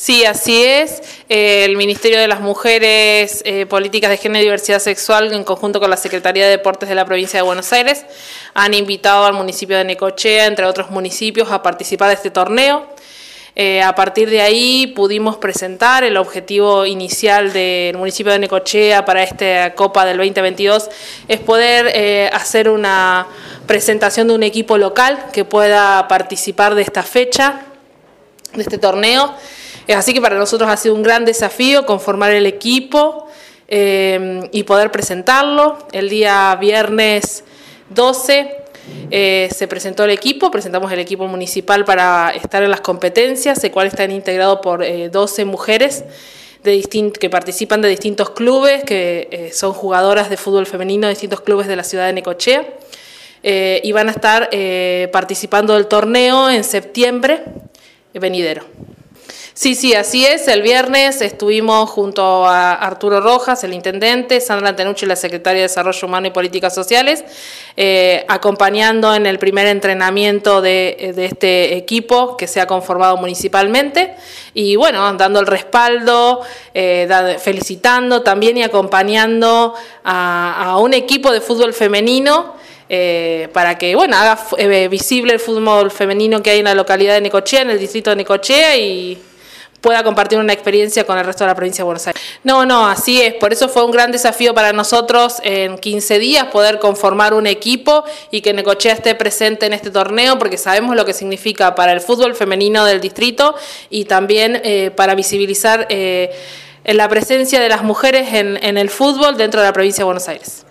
Sí, así es. Eh, el Ministerio de las Mujeres, eh, Políticas de Género y Diversidad Sexual, en conjunto con la Secretaría de Deportes de la provincia de Buenos Aires, han invitado al municipio de Necochea, entre otros municipios, a participar de este torneo. Eh, a partir de ahí pudimos presentar el objetivo inicial del municipio de Necochea para esta Copa del 2022, es poder hacer una presentación de un equipo local que pueda participar de esta fecha, de este torneo. Así que para nosotros ha sido un gran desafío conformar el equipo eh, y poder presentarlo. El día viernes 12 eh, se presentó el equipo, presentamos el equipo municipal para estar en las competencias, el cual está integrado por 12 eh, mujeres que participan de distintos clubes, que son jugadoras de fútbol femenino de distintos clubes de la ciudad de Necochea. y van a estar participando del torneo en septiembre venidero. Sí, sí, así es. El viernes estuvimos junto a Arturo Rojas, el intendente, Sandra Tenucci, la secretaria de Desarrollo Humano y Políticas Sociales, eh, acompañando en el primer entrenamiento de, este equipo que se ha conformado municipalmente y bueno, dando el respaldo, eh, felicitando también y acompañando a, un equipo de fútbol femenino. Eh, para que bueno haga visible el fútbol femenino que hay en la localidad de Necochea, en el distrito de Necochea y pueda compartir una experiencia con el resto de la provincia de Buenos Aires. No, no, así es. Por eso fue un gran desafío para nosotros en 15 días poder conformar un equipo y que Necochea esté presente en este torneo porque sabemos lo que significa para el fútbol femenino del distrito y también eh, para visibilizar eh, la presencia de las mujeres en el fútbol dentro de la provincia de Buenos Aires.